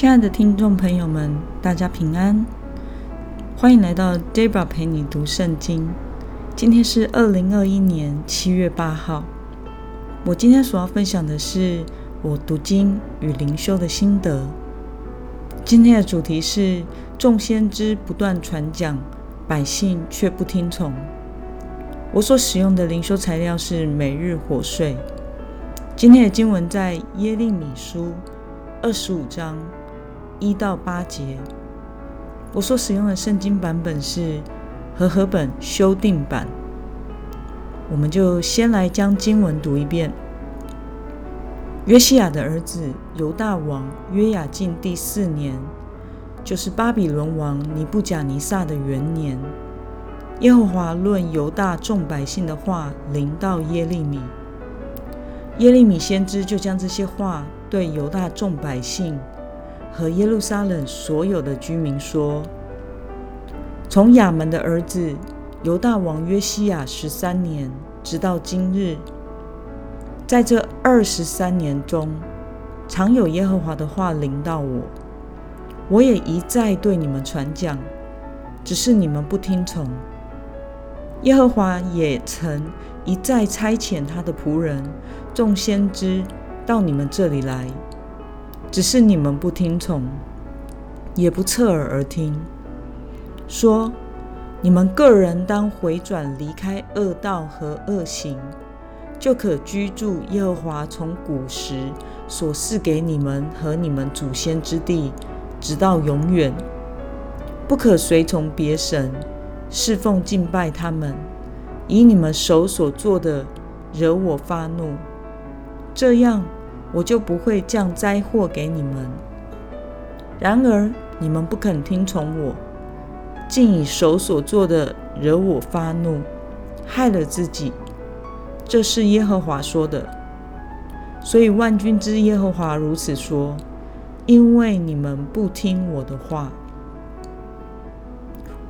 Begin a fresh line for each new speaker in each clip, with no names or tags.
亲爱的听众朋友们，大家平安，欢迎来到 Debra 陪你读圣经。今天是二零二一年七月八号。我今天所要分享的是我读经与灵修的心得。今天的主题是众先知不断传讲，百姓却不听从。我所使用的灵修材料是每日活水。今天的经文在耶利米书二十五章一到八节。我所使用的圣经版本是和合本修订版。我们就先来将经文读一遍。约西亚的儿子犹大王约雅敬第四年，就是巴比伦王尼布甲尼撒的元年，耶和华论犹大众百姓的话临到耶利米。耶利米先知就将这些话对犹大众百姓和耶路撒冷所有的居民说：从亚门的儿子犹大王约西亚十三年，直到今日，在这二十三年中，常有耶和华的话临到我，我也一再对你们传讲，只是你们不听从。耶和华也曾一再差遣他的仆人。众先知到你们这里来，只是你们不听从，也不侧耳而听，说你们个人当回转，离开恶道和恶行，就可居住耶和华从古时所赐给你们和你们祖先之地，直到永远。不可随从别神，侍奉敬拜他们，以你们手所做的惹我发怒。这样，我就不会降灾祸给你们。然而，你们不肯听从我，竟以手所做的惹我发怒，害了自己。这是耶和华说的。所以，万军之耶和华如此说：因为你们不听我的话。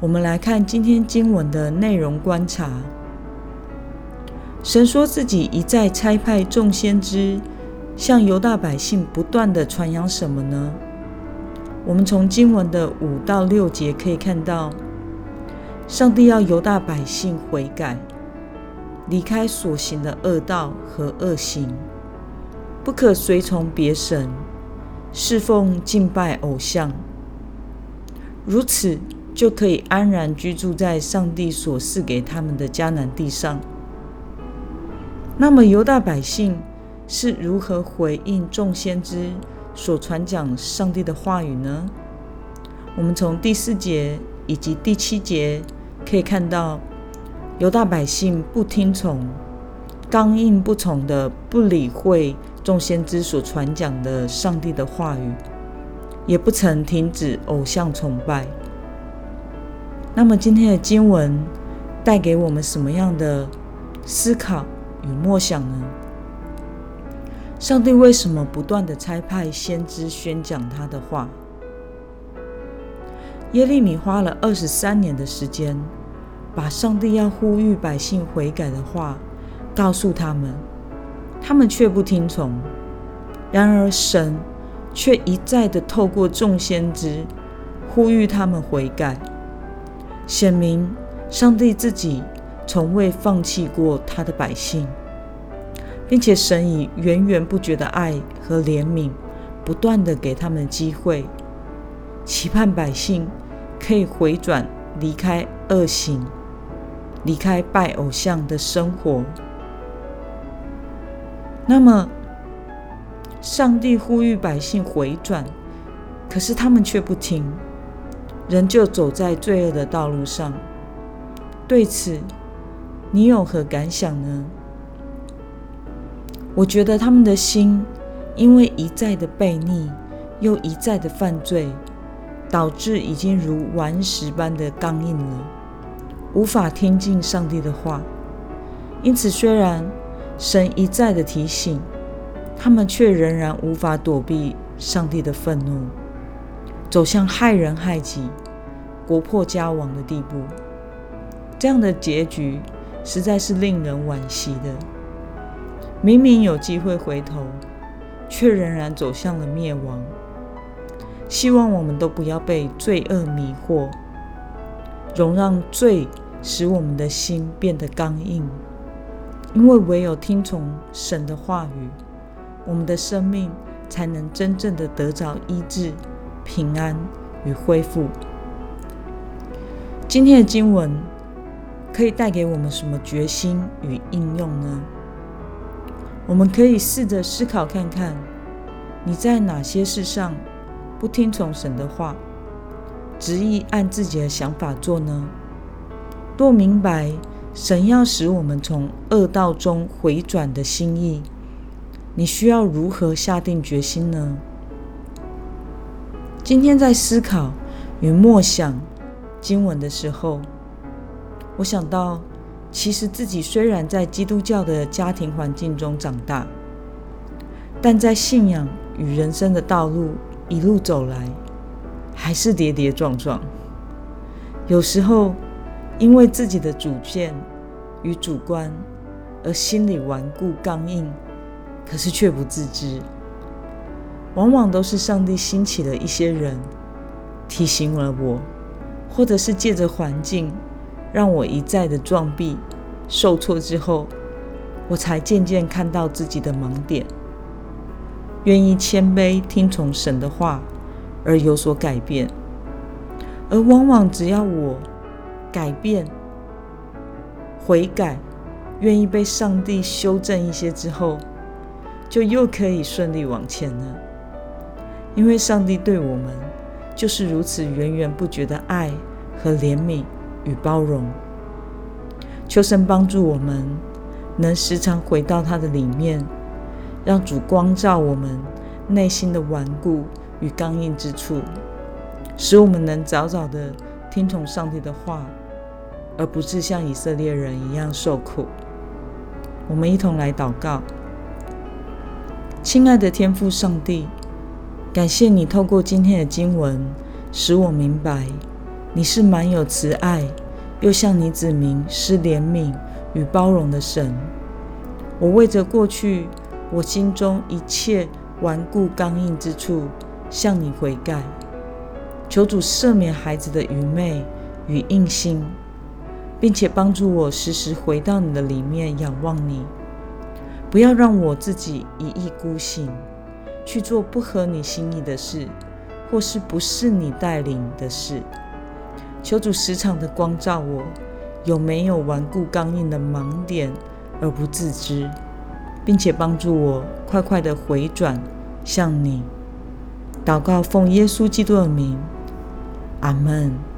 我们来看今天经文的内容观察。神说自己一再差派众先知向犹大百姓不断的传扬什么呢？我们从经文的五到六节可以看到，上帝要犹大百姓悔改，离开所行的恶道和恶行，不可随从别神，侍奉敬拜偶像，如此就可以安然居住在上帝所赐给他们的迦南地上。那么犹大百姓是如何回应众先知所传讲上帝的话语呢？我们从第四节以及第七节可以看到，犹大百姓不听从、刚硬不从的，不理会众先知所传讲的上帝的话语，也不曾停止偶像崇拜。那么今天的经文带给我们什么样的思考？与默想呢？上帝为什么不断的差派先知宣讲他的话？耶利米花了二十三年的时间，把上帝要呼吁百姓悔改的话告诉他们，他们却不听从。然而神却一再的透过众先知呼吁他们悔改，显明上帝自己。从未放弃过他的百姓，并且神以源源不绝的爱和怜悯，不断的给他们机会，期盼百姓可以回转，离开恶行，离开拜偶像的生活。那么，上帝呼吁百姓回转，可是他们却不听，仍旧走在罪恶的道路上。对此，你有何感想呢？我觉得他们的心因为一再的背逆，又一再的犯罪，导致已经如顽石般的刚硬了，无法听进上帝的话。因此，虽然神一再的提醒，他们却仍然无法躲避上帝的愤怒，走向害人害己、国破家亡的地步。这样的结局。实在是令人惋惜的。明明有机会回头，却仍然走向了灭亡。希望我们都不要被罪恶迷惑，容让罪使我们的心变得刚硬。因为唯有听从神的话语，我们的生命才能真正的得着医治、平安与恢复。今天的经文可以带给我们什么决心与应用呢？我们可以试着思考看看，你在哪些事上不听从神的话，执意按自己的想法做呢？若明白。神要使我们从恶道中回转的心意，你需要如何下定决心呢？今天在思考与默想经文的时候，我想到，其实自己虽然在基督教的家庭环境中长大，但在信仰与人生的道路一路走来，还是跌跌撞撞，有时候。因为自己的主见与主观而心里顽固刚硬，可是却不自知。往往都是上帝兴起的一些人提醒了我，或者是借着环境让我一再的撞壁受挫之后，我才渐渐看到自己的盲点，愿意谦卑听从神的话而有所改变。而往往只要我。改变、悔改，愿意被上帝修正一些之后，就又可以顺利往前了。因为上帝对我们就是如此源源不绝的爱和怜悯与包容。求神帮助我们，能时常回到他的里面，让主光照我们内心的顽固与刚硬之处，使我们能早早的听从上帝的话。而不是像以色列人一样受苦。我们一同来祷告，亲爱的天父上帝，感谢你透过今天的经文，使我明白你是满有慈爱，又向你子民施怜悯与包容的神。我为着过去我心中一切顽固刚硬之处，向你悔改，求主赦免孩子的愚昧与硬心。并且帮助我时时回到你的里面仰望你，不要让我自己一意孤行去做不合你心意的事，或是不是你带领的事。求主时常的光照我，有没有顽固刚硬的盲点而不自知，并且帮助我快快的回转向你。祷告奉耶稣基督的名，阿门。